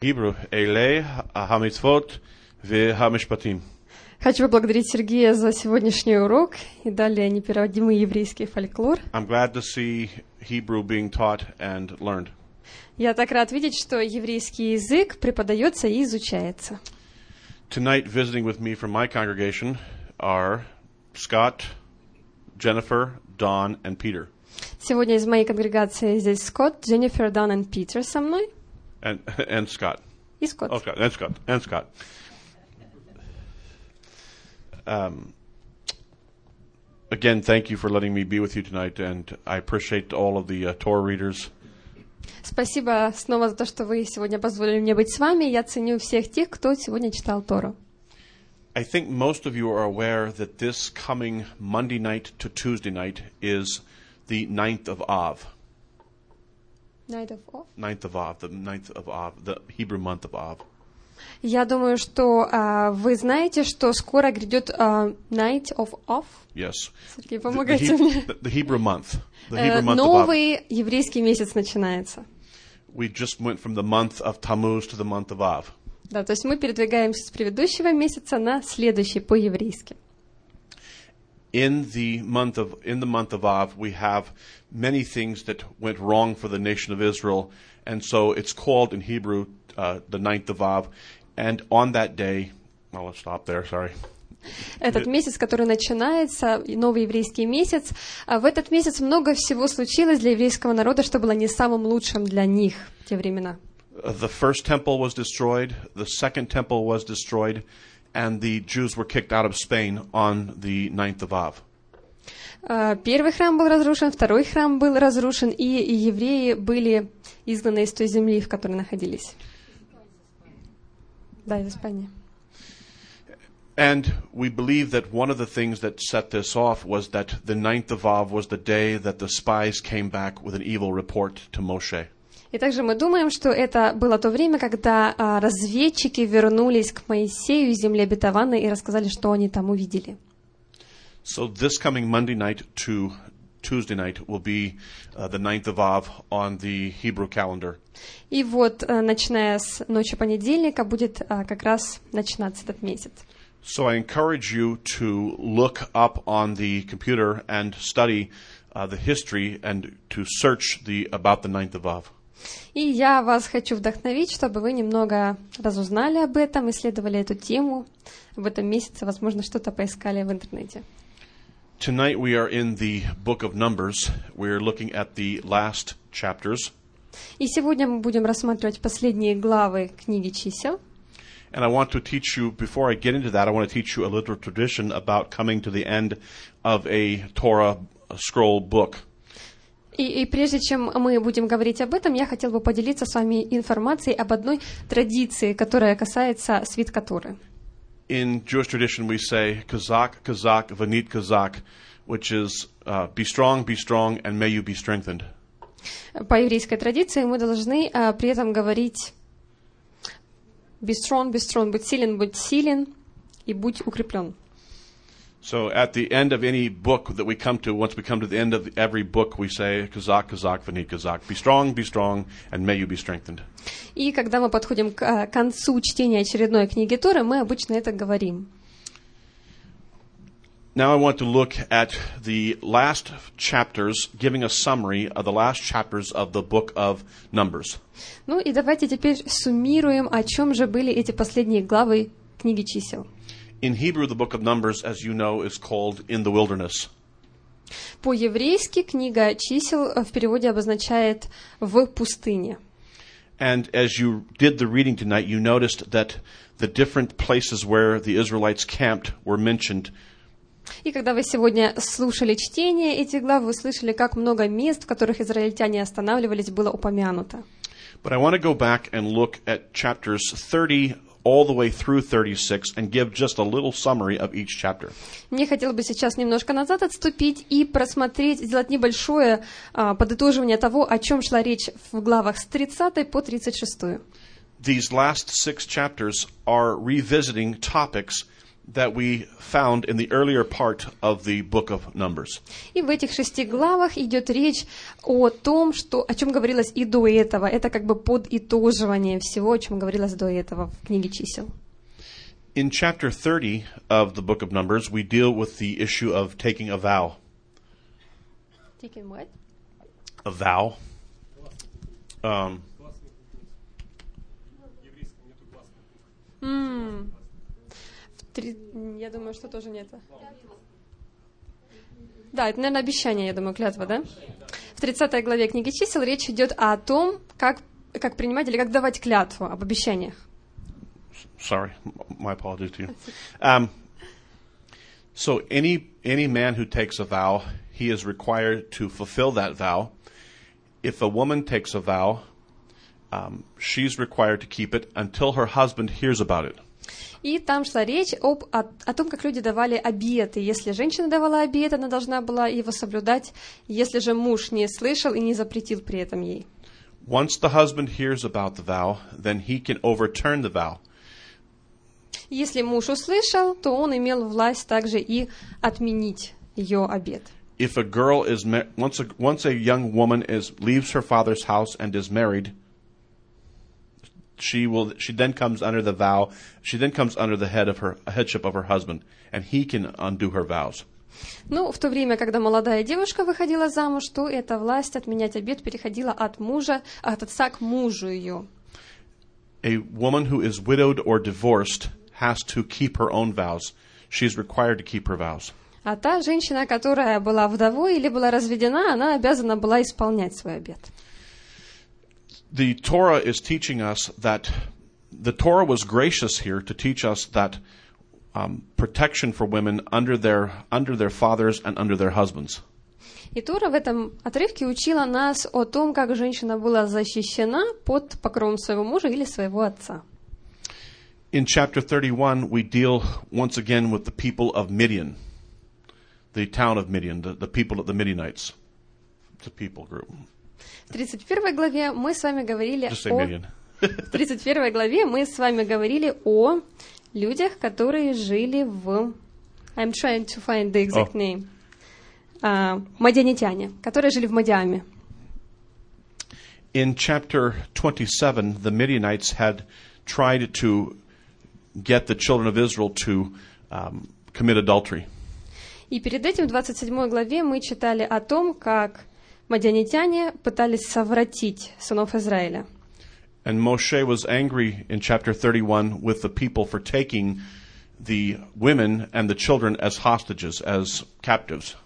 Hebrew, Elei hamitzvot v'hamishpatim. Хочу поблагодарить Сергея за сегодняшний урок и далее непереводимый еврейский фольклор. I'm glad to see Hebrew being taught and learned. Я так рад видеть, что еврейский язык преподается и изучается. Tonight, visiting with me from my congregation are Scott, Jennifer, Don, and Peter. Сегодня из моей конгрегации здесь Скотт, Дженнифер, Дан и Питер со мной. And, and Scott. И Скотт. Oh, Scott, and Scott, and Scott. Um, again, thank you for letting me be with you tonight, and I appreciate all of the uh, Torah readers. Спасибо снова за то, что вы сегодня позволили мне быть с вами. Я ценю всех тех, кто сегодня читал Тору. I think most of you are aware that this coming Monday night to Tuesday night is the 9th of Av. Night of Off. 9th of Av, the 9th of Av, the Hebrew month of Av. Я думаю, что а, вы знаете, что скоро грядет а, Night of Off. Yes. Сергей, The, the, помогайте He- мне. the- the Hebrew month. The Э, Hebrew month of Av. Новый еврейский месяц начинается. We just went from the month of Tammuz to the month of Av. Да, то есть мы передвигаемся с предыдущего месяца на следующий по-еврейски. In the month of in the month of Av, we have many things that went wrong for the nation of Israel, and so it's called in Hebrew uh, the ninth of Av. And on that day, well, let's stop there. Sorry. Этот месяц, который начинается, и новый еврейский месяц, а в этот месяц много всего случилось для еврейского народа, что было не самым лучшим для них в те времена. Uh, the first temple was destroyed. The second temple was destroyed, and the Jews were kicked out of Spain on the ninth of Av. А, Первый храм был разрушен, второй храм был разрушен, и и евреи были изгнаны из той земли, в которой находились. Да, из Испании. And we believe that one of the things that set this off was that the ninth of Av was the day that the spies came back with an evil report to Moshe. И также мы думаем, что это было то время, когда а, разведчики вернулись к Моисею из земли обетованной и рассказали, что они там увидели. So this coming Monday night to Tuesday night will be uh, the ninth of Av on the Hebrew calendar. И вот, э, начиная с ночи понедельника, будет а, как раз начинаться этот месяц. So I encourage you to look up on the computer and study uh, the history and to search the about the ninth of Av. И я вас хочу вдохновить, чтобы вы немного разузнали об этом, исследовали эту тему. В этом месяце, возможно, что-то поискали в интернете. Tonight we are in the book of Numbers. We're looking at the last chapters. И сегодня мы будем рассматривать последние главы книги чисел. And I want to teach you, before I get into that, I want to teach you a little tradition about coming to the end of a Torah scroll book. И, и прежде чем мы будем говорить об этом, я хотел бы поделиться с вами информацией об одной традиции, которая касается свитка Торы. In Jewish tradition, we say, Kazak, Kazak, Vanit Kazak, which is, uh, be strong, be strong, and may you be strengthened. По еврейской традиции мы должны а, при этом говорить «be strong, be strong», «будь силен, будь силен» и «будь укреплен». So at the end of any book that we come to, once we come to the end of every book, we say, Kazak, Kazak, Vanit Kazak, be strong, be strong, and may you be strengthened. И когда мы подходим к а, концу чтения очередной книги Торы, мы обычно это говорим. Now I want to look at the last chapters, giving a summary of the last chapters of the book of Numbers. Ну и давайте теперь суммируем, о чем же были эти последние главы книги чисел. In Hebrew, the book of Numbers, as you know, is called In the Wilderness. По-еврейски книга чисел э, в переводе обозначает «в пустыне». And as you did the reading tonight, you noticed that the different places where the Israelites camped were mentioned. И когда вы сегодня слушали чтение этих глав, вы слышали, как много мест, в которых израильтяне останавливались, было упомянуто. But I want to go back and look at chapters 30 all the way through 36 and give just a little summary of each chapter. Мне хотелось бы сейчас немножко назад отступить и просмотреть, сделать небольшое а, подытоживание того, о чем шла речь в главах с 30 по 36. These last six chapters are revisiting topics that we found in the earlier part of the book of Numbers. И в этих шести главах идет речь о том, что, о чем говорилось и до этого. Это как бы подытоживание всего, о чем говорилось до этого в книге чисел. In chapter 30 of the book of Numbers, we deal with the issue of taking a vow. A vow. Um, М. Три- Я думаю, что тоже не это. Да, это, наверное, обещание, я думаю, клятва, да? В 30 главе книги чисел речь идет о том, как, как принимать или как давать клятву об обещаниях. sorry, my apologies to you. Um, so any any man who takes a vow, he is required to fulfill that vow. If a woman takes a vow, um, she's required to keep it until her husband hears about it. И там шла речь об, о, о том, как люди давали обеты. Если женщина давала обет, она должна была его соблюдать. Если же муж не слышал и не запретил при этом ей. Once the husband hears about the vow, then he can overturn the vow. Если муж услышал, то он имел власть также и отменить ее обет. If a girl is ma- once a once a young woman is leaves her father's house and is married, she will she then comes under the vow she then comes under the head of her headship of her husband and he can undo her vows. Ну, в то время, когда молодая девушка выходила замуж, то эта власть отменять обет переходила от мужа, от отца к мужу ее. A woman who is widowed or divorced has to keep her own vows. She is required to keep her vows. А та женщина, которая была вдовой или была разведена, она обязана была исполнять свой обет. The Torah is teaching us that the Torah was gracious here to teach us that um, protection for women under their under their fathers and under their husbands. И Тора в этом отрывке учила нас о том, как женщина была защищена под покровом своего мужа или своего отца. In chapter 31, we deal once again with the people of Midian, the town of Midian, the, the people of the Midianites. It's a people group. В 31 главе мы с вами говорили о... В 31 главе мы с вами говорили о людях, которые жили в... I'm trying to find the exact name. А, мадианитяне, которые жили в Мадиаме. In chapter 27, the Midianites had tried to get the children of Israel to um, commit adultery. И перед этим в 27 главе мы читали о том, как мадианитяне пытались совратить сынов Израиля. And Moshe was angry in chapter 31 with the people for taking the women and the children as hostages, as captives.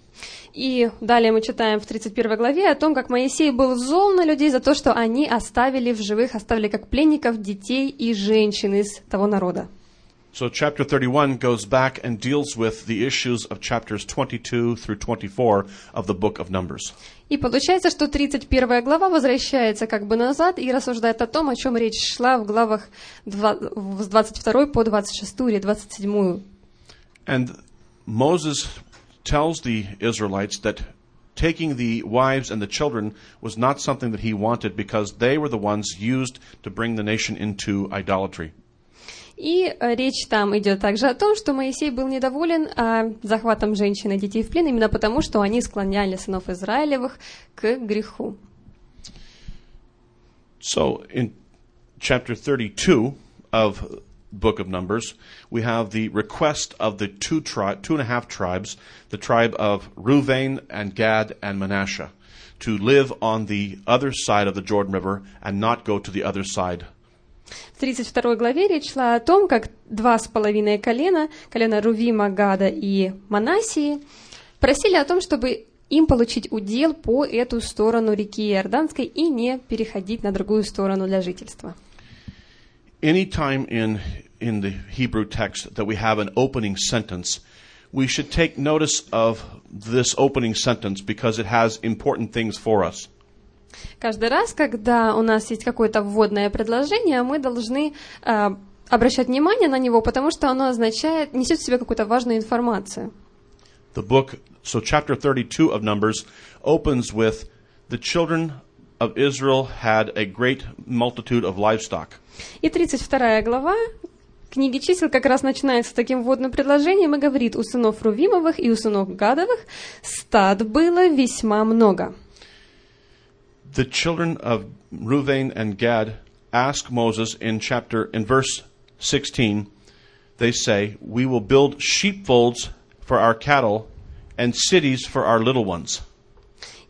И далее мы читаем в 31 главе о том, как Моисей был зол на людей за то, что они оставили в живых, оставили как пленников детей и женщин из того народа. So chapter 31 goes back and deals with the issues of chapters 22 through 24 of the book of Numbers. И получается, что 31 глава возвращается как бы назад и рассуждает о том, о чем речь шла в главах два- с 22 по 26 или 27. And Moses tells the Israelites that taking the wives and the children was not something that he wanted because they were the ones used to bring the nation into idolatry. И э, речь там идет также о том, что Моисей был недоволен а, захватом женщин и детей в плен именно потому, что они склоняли сынов Израилевых к греху. So in chapter 32 of book of Numbers, we have the request of the two tri- two and a half tribes, the tribe of Reuven and Gad and Manasseh, to live on the other side of the Jordan River and not go to the other side. В 32 главе речь шла о том, как два с половиной колена, колено Рувима, Гада и Манасии, просили о том, чтобы им получить удел по эту сторону реки Иорданской и не переходить на другую сторону для жительства. We should take notice of this opening sentence because it has important things for us. Каждый раз, когда у нас есть какое-то вводное предложение, мы должны а, обращать внимание на него, потому что оно означает, несет в себе какую-то важную информацию. The book, so chapter 32 of Numbers opens with the children of Israel had a great multitude of livestock. И 32 глава книге чисел как раз начинается с таким вводным предложением и говорит, у сынов Рувимовых и у сынов Гадовых стад было весьма много. The children of Reuven and Gad ask Moses in chapter in verse 16. They say, "We will build sheepfolds for our cattle and cities for our little ones."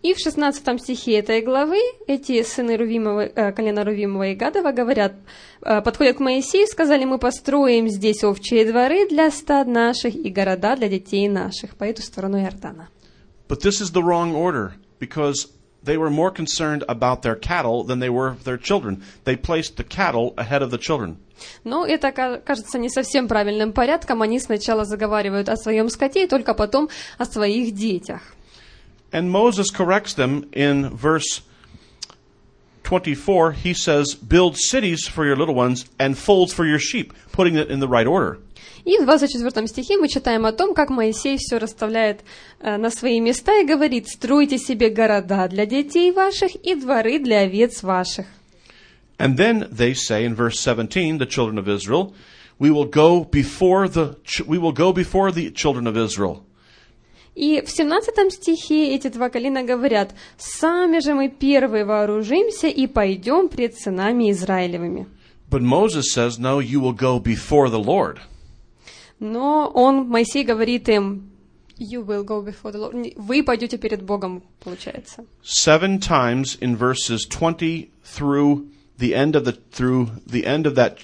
И в 16 стихе этой главы эти сыны Рувимова, э, колена Рувимова и Гадова говорят, э, подходят к Моисею, сказали, мы построим здесь овчие дворы для стад наших и города для детей наших по эту сторону Иордана. But this is the wrong order because they were more concerned about their cattle than they were their children. They placed the cattle ahead of the children. Но это ка- кажется не совсем правильным порядком. Они сначала заговаривают о своем скоте, и только потом о своих детях. And Moses corrects them in verse 24. He says, Build cities for your little ones and folds for your sheep, putting it in the right order. И в 24 стихе мы читаем о том, как Моисей все расставляет э, на свои места и говорит, стройте себе города для детей ваших и дворы для овец ваших. And then they say in verse 17, the children of Israel, we will go before the, ch- we will go before the children of Israel. И в 17 стихе эти два колена говорят, «Сами же мы первые вооружимся и пойдем пред сынами Израилевыми». But Moses says, no, you will go before the Lord. Но он, Моисей говорит им, «You will go before the Lord». Вы пойдете перед Богом, получается. seven times in verses 20 through the end of the through the end of that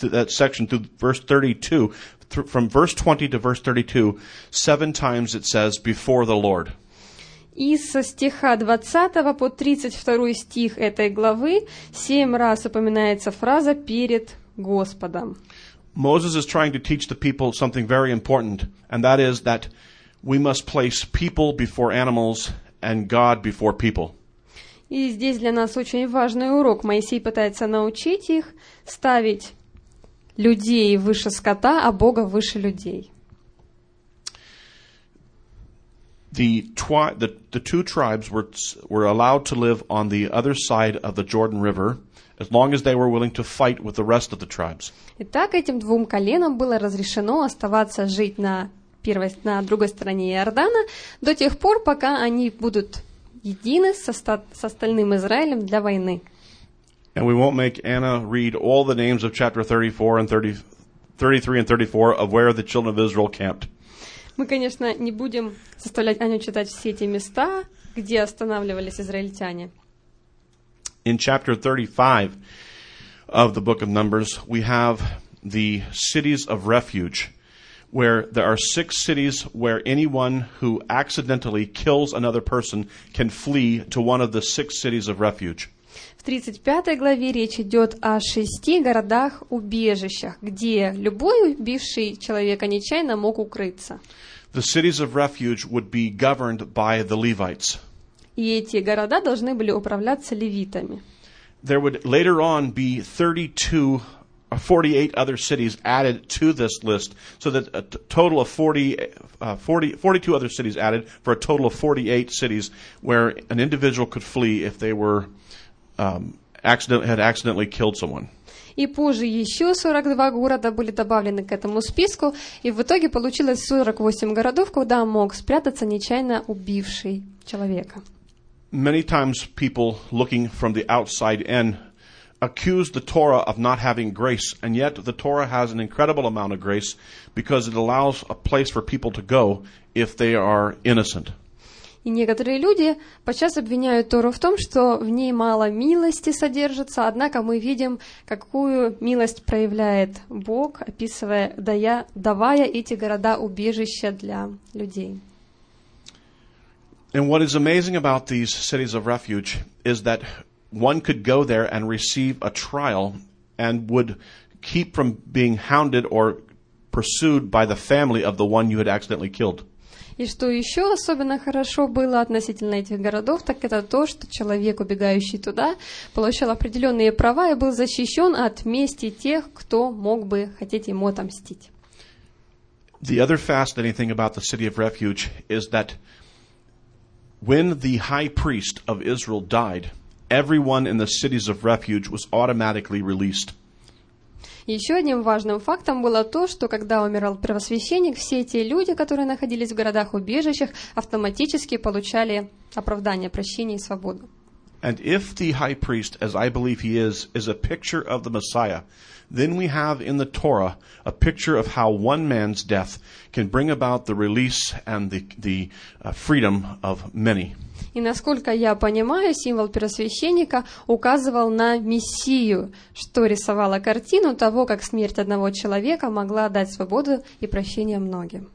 th- that section through verse 32 thr- from verse 20 to verse 32 seven times it says before the lord И со стиха 20 по 32 стих этой главы семь раз упоминается фраза «перед Господом». moses is trying to teach the people something very important and that is that we must place people before animals and god before people И здесь для нас очень важный урок. Моисей пытается научить их ставить людей выше скота, а Бога выше людей. the, twi- the, the two tribes were, were allowed to live on the other side of the Jordan River as long as they were willing to fight with the rest of the tribes. Итак, этим двум коленам было разрешено оставаться жить на, первой, на другой стороне Иордана до тех пор, пока они будут едины со, ста- с остальным Израилем для войны. And we won't make Anna read all the names of chapter 34 and 30, 33 and 34 of where the children of Israel camped. Мы, конечно, не будем заставлять Аню читать все эти места, где останавливались израильтяне. In chapter 35 of the book of Numbers, we have the cities of refuge, where there are six cities where anyone who accidentally kills another person can flee to one of the six cities of refuge. В 35 главе речь идет о шести городах-убежищах, где любой убивший человека нечаянно мог укрыться. The cities of refuge would be governed by the Levites. И эти города должны были управляться левитами. There would later on be 32 or 48 other cities added to this list, so that a total of 40, uh, 40, 42 other cities added for a total of 48 cities where an individual could flee if they were um, accident, had accidentally killed someone. И позже еще 42 города были добавлены к этому списку, и в итоге получилось 48 городов, куда мог спрятаться нечаянно убивший человека. Many times people looking from the outside in accuse the Torah of not having grace, and yet the Torah has an incredible amount of grace because it allows a place for people to go if they are innocent. И некоторые люди подчас обвиняют Тору в том, что в ней мало милости содержится, однако мы видим, какую милость проявляет Бог, описывая, дая, давая эти города убежища для людей. And what is amazing about these cities of refuge is that one could go there and receive a trial and would keep from being hounded or pursued by the family of the one you had accidentally killed. И что еще особенно хорошо было относительно этих городов, так это то, что человек, убегающий туда, получал определенные права и был защищен от мести тех, кто мог бы хотеть ему отомстить. The other fascinating about the city of refuge is that when the high priest of Israel died, everyone in the cities of refuge was automatically released. Еще одним важным фактом было то, что когда умирал первосвященник, все те люди, которые находились в городах-убежищах, автоматически получали оправдание, прощение и свободу. And if the high priest, as I believe he is, is a picture of the Messiah, then we have in the Torah a picture of how one man's death can bring about the release and the, the uh, freedom of many. И насколько я понимаю, символ первосвященника указывал на Мессию, что рисовало картину того, как смерть одного человека могла дать свободу и прощение многим.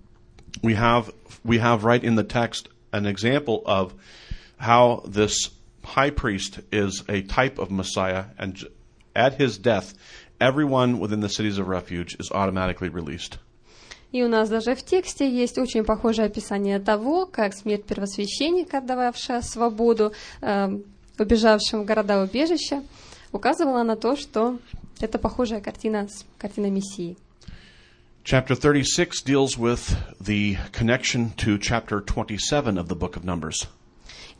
We have, we have right in the text an example of how this high priest is a type of Messiah, and at his death, everyone within the cities of refuge is automatically released. И у нас даже в тексте есть очень похожее описание того, как смерть первосвященника, дававшая свободу э, убежавшим в города-убежища, указывала на то, что это похожая картина с картиной Мессии. Chapter 36 deals with the connection to chapter 27 of the book of Numbers.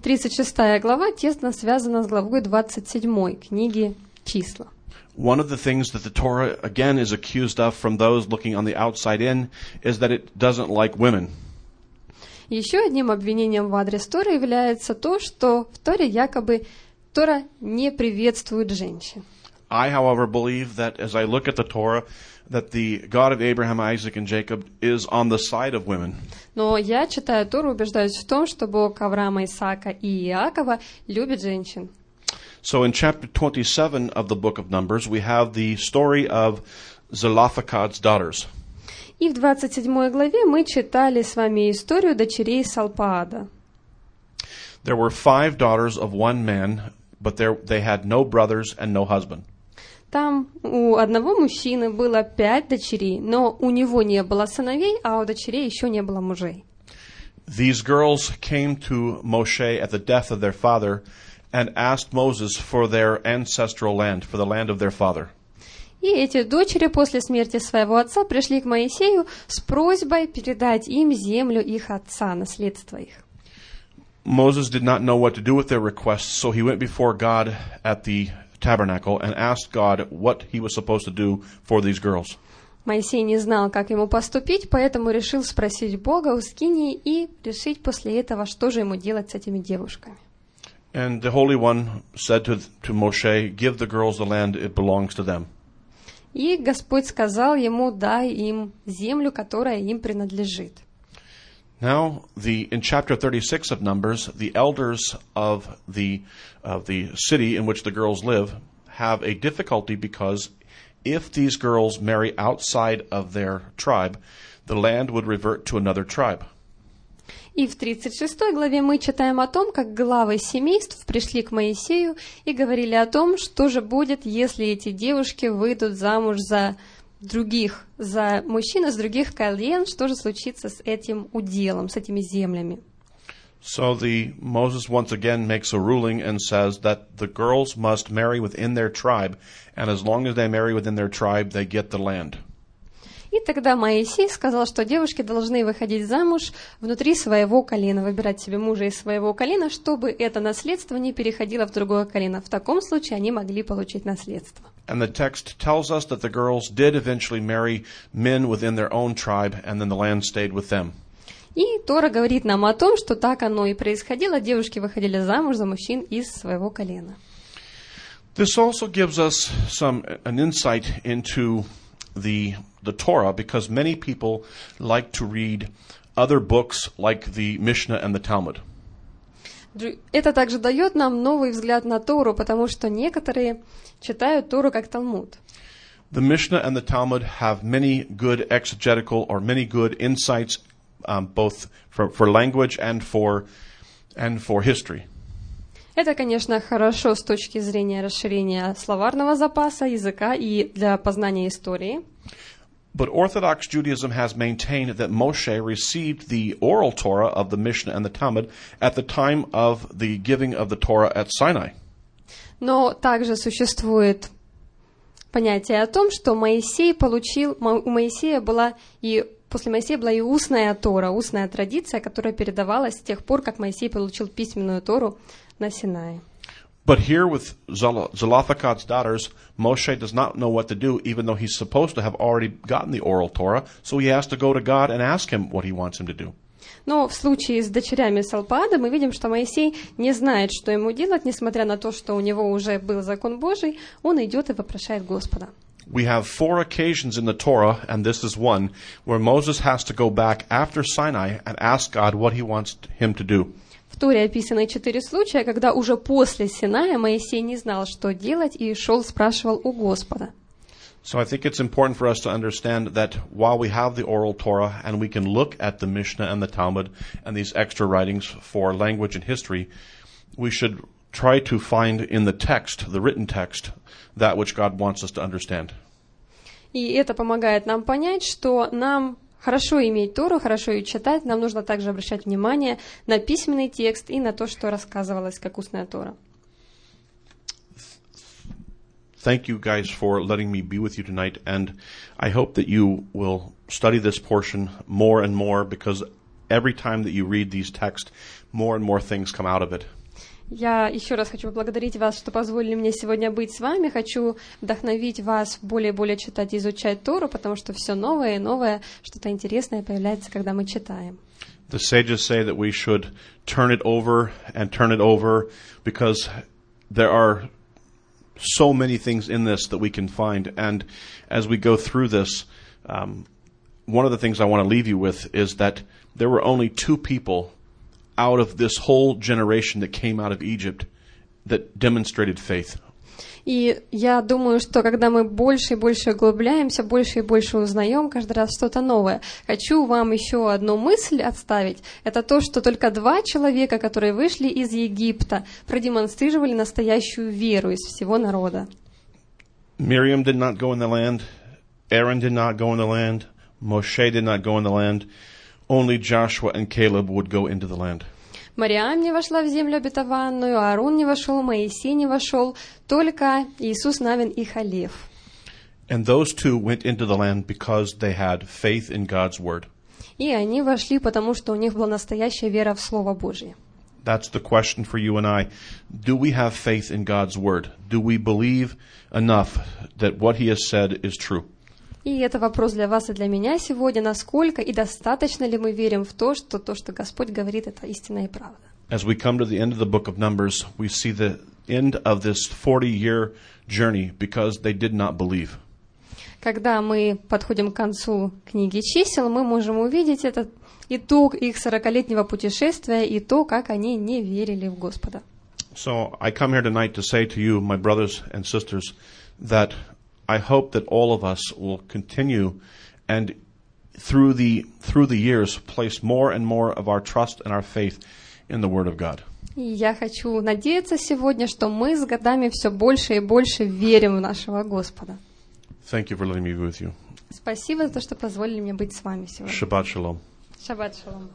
36 глава тесно связана с главой 27 книги «Числа». One of the things that the Torah again is accused of from those looking on the outside in is that it doesn't like women. Еще одним обвинением в адрес Торы является то, что в Торе якобы Тора не приветствует женщин. I, however, believe that as I look at the Torah, that the God of Abraham, Isaac, and Jacob is on the side of women. Но я, читая Тору, убеждаюсь в том, что Бог Авраама, Исаака и Иакова любит женщин. So in chapter 27 of the book of Numbers, we have the story of Zelophehad's daughters. И в 27 главе мы читали с вами историю дочерей Салпаада. There were five daughters of one man, but there, they had no brothers and no husband. Там у одного мужчины было пять дочерей, но у него не было сыновей, а у дочерей еще не было мужей. These girls came to Moshe at the death of their father and asked Moses for their ancestral land, for the land of their father. И эти дочери после смерти своего отца пришли к Моисею с просьбой передать им землю их отца, наследство их. Moses did not know what to do with their requests, so he went before God at the tabernacle and asked God what he was supposed to do for these girls. Моисей не знал, как ему поступить, поэтому решил спросить Бога у Скинии и решить после этого, что же ему делать с этими девушками. And the Holy One said to, to Moshe, Give the girls the land, it belongs to them. И Господь сказал ему, дай им землю, которая им принадлежит. Now, the, in chapter 36 of Numbers, the elders of the, of the city in which the girls live have a difficulty because if these girls marry outside of their tribe, the land would revert to another tribe. И в 36 главе мы читаем о том, как главы семейств пришли к Моисею и говорили о том, что же будет, если эти девушки выйдут замуж за других, за мужчин из других колен, что же случится с этим уделом, с этими землями. So the Moses once again makes a ruling and says that the girls must marry within their tribe, and as long as they marry within their tribe, they get the land. И тогда Моисей сказал, что девушки должны выходить замуж внутри своего колена, выбирать себе мужа из своего колена, чтобы это наследство не переходило в другое колено. В таком случае они могли получить наследство. And the text tells us that the girls did eventually marry men within their own tribe, and then the land stayed with them. И Тора говорит нам о том, что так оно и происходило. Девушки выходили замуж за мужчин из своего колена. This also gives us some an insight into the the Torah because many people like to read other books like the Mishnah and the Talmud. Дру- Это также дает нам новый взгляд на Тору, потому что некоторые читают Тору как Талмуд. The Mishnah and the Talmud have many good exegetical or many good insights, um, both for, for language and for and for history. Это, конечно, хорошо с точки зрения расширения словарного запаса, языка и для познания истории. But Orthodox Judaism has maintained that Moshe received the oral Torah of the Mishnah and the Talmud at the time of the giving of the Torah at Sinai. Но также существует понятие о том, что Моисей получил, у Моисея была и после Моисея была и устная Тора, устная традиция, которая передавалась с тех пор, как Моисей получил письменную Тору на Синае. But here with Zelo- Zelophehad's daughters, Moshe does not know what to do, even though he's supposed to have already gotten the oral Torah. So he has to go to God and ask him what he wants him to do. Но в случае с дочерями Салпада мы видим, что Моисей не знает, что ему делать, несмотря на то, что у него уже был закон Божий, он идет и вопрошает Господа. We have four occasions in the Torah, and this is one, where Moses has to go back after Sinai and ask God what he wants him to do. В Торе описаны четыре случая, когда уже после Синая Моисей не знал, что делать, и шел, спрашивал у Господа. So I think it's important for us to understand that while we have the oral Torah and we can look at the Mishnah and the Talmud and these extra writings for language and history, we should try to find in the text, the written text, that which God wants us to understand. И это помогает нам понять, что нам хорошо иметь Тору, хорошо ее читать, нам нужно также обращать внимание на письменный текст и на то, что рассказывалось как устная Тора. Thank you guys for letting me be with you tonight, and I hope that you will study this portion more and more because every time that you read these texts, more and more things come out of it. Я еще раз хочу поблагодарить вас, что позволили мне сегодня быть с вами. Хочу вдохновить вас более и более читать и изучать Тору, потому что все новое и новое, что-то интересное появляется, когда мы читаем. The sages say that we should turn it over and turn it over because there are so many things in this that we can find. And as we go through this, um, one of the things I want to leave you with is that there were only two people out of this whole generation that came out of Egypt that demonstrated faith. И я думаю, что когда мы больше и больше углубляемся, больше и больше узнаем каждый раз что-то новое. Хочу вам еще одну мысль отставить. Это то, что только два человека, которые вышли из Египта, продемонстрировали настоящую веру из всего народа. Miriam did not go in the land. Aaron did not go in the land. Moshe did not go in the land. Only Joshua and Caleb would go into the land. Мариам не вошла в землю обетованную, Аарон не вошел, Моисей не вошел, только Иисус Навин и Халев. And those two went into the land because they had faith in God's word. И они вошли, потому что у них была настоящая вера в Слово Божье. That's the question for you and I. Do we have faith in God's word? Do we believe enough that what he has said is true? И это вопрос для вас и для меня сегодня, насколько и достаточно ли мы верим в то, что то, что Господь говорит, это истина и правда. As we come to the end of the book of Numbers, we see the end of this 40 year journey because they did not believe. Когда мы подходим к концу книги чисел, мы можем увидеть этот итог их сорокалетнего путешествия и то, как они не верили в Господа. So I come here tonight to say to you, my brothers and sisters, that I hope that all of us will continue and through the through the years place more and more of our trust and our faith in the Word of God. И я хочу надеяться сегодня, что мы с годами все больше и больше верим в нашего Господа. Thank you for letting me be with you. Спасибо за то, что позволили мне быть с вами сегодня. Shabbat shalom. Шаббат шалом.